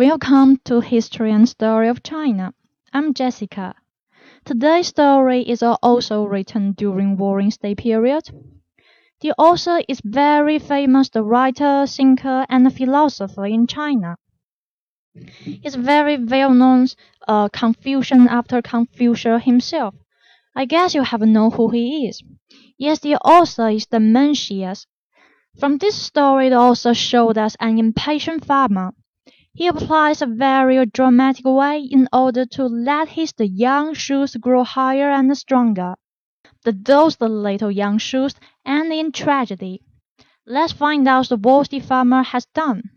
Welcome to History and Story of China. I'm Jessica. Today's story is also written during Warring State period. The author is very famous the writer, thinker, and philosopher in China. He's very well known uh, Confucian after Confucius himself. I guess you have known who he is. Yes, the author is the Mencius. From this story, the author showed us an impatient farmer. He applies a very dramatic way in order to let his young shoots grow higher and stronger. The those the little young shoots end in tragedy. Let's find out what the farmer has done.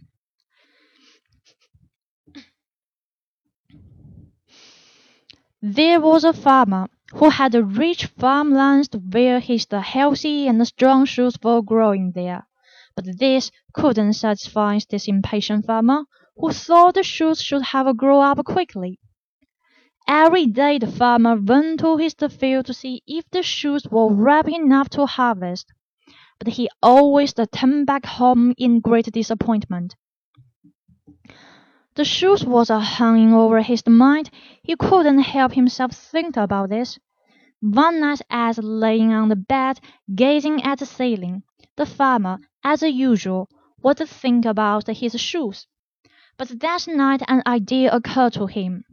There was a farmer who had a rich farmlands where his healthy and strong shoots were growing there. But this couldn't satisfy this impatient farmer, who thought the shoots should have grown up quickly. Every day the farmer went to his field to see if the shoots were ripe enough to harvest, but he always turned back home in great disappointment. The shoes was hanging over his mind. He couldn't help himself think about this. One night, as laying on the bed, gazing at the ceiling, the farmer, as usual, was thinking about his shoes. But that night an idea occurred to him.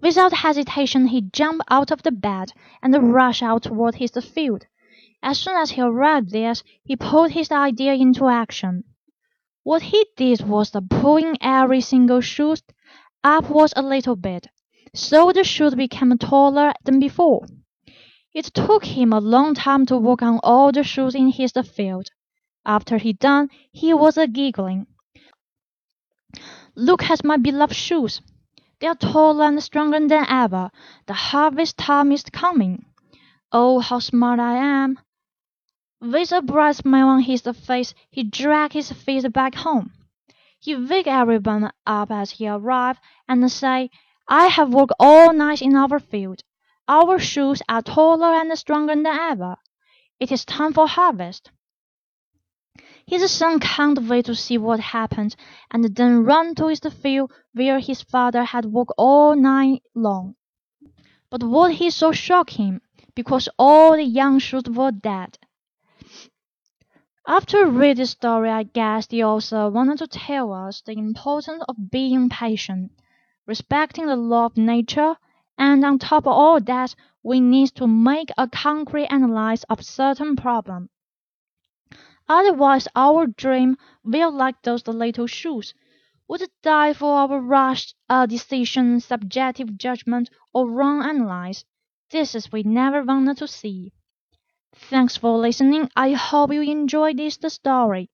Without hesitation he jumped out of the bed and rushed out toward his field. As soon as he arrived there, he put his idea into action. What he did was pulling every single shoot upwards a little bit, so the shoot became taller than before. It took him a long time to work on all the shoots in his field. After he done, he was a giggling. Look at my beloved shoes. They are taller and stronger than ever. The harvest time is coming. Oh, how smart I am! With a bright smile on his face, he dragged his feet back home. He waked everyone up as he arrived, and said, I have worked all night in our field. Our shoes are taller and stronger than ever. It is time for harvest. His son can't wait to see what happens, and then ran to his field where his father had worked all night long. But what he saw shocked him, because all the young shoots were dead. After reading this story, I guess the author wanted to tell us the importance of being patient, respecting the law of nature, and on top of all that, we need to make a concrete analysis of certain problem. Otherwise, our dream will, like those little shoes, would die for our rash uh, decision, subjective judgment, or wrong analysis. This is we never wanted to see. Thanks for listening. I hope you enjoyed this story.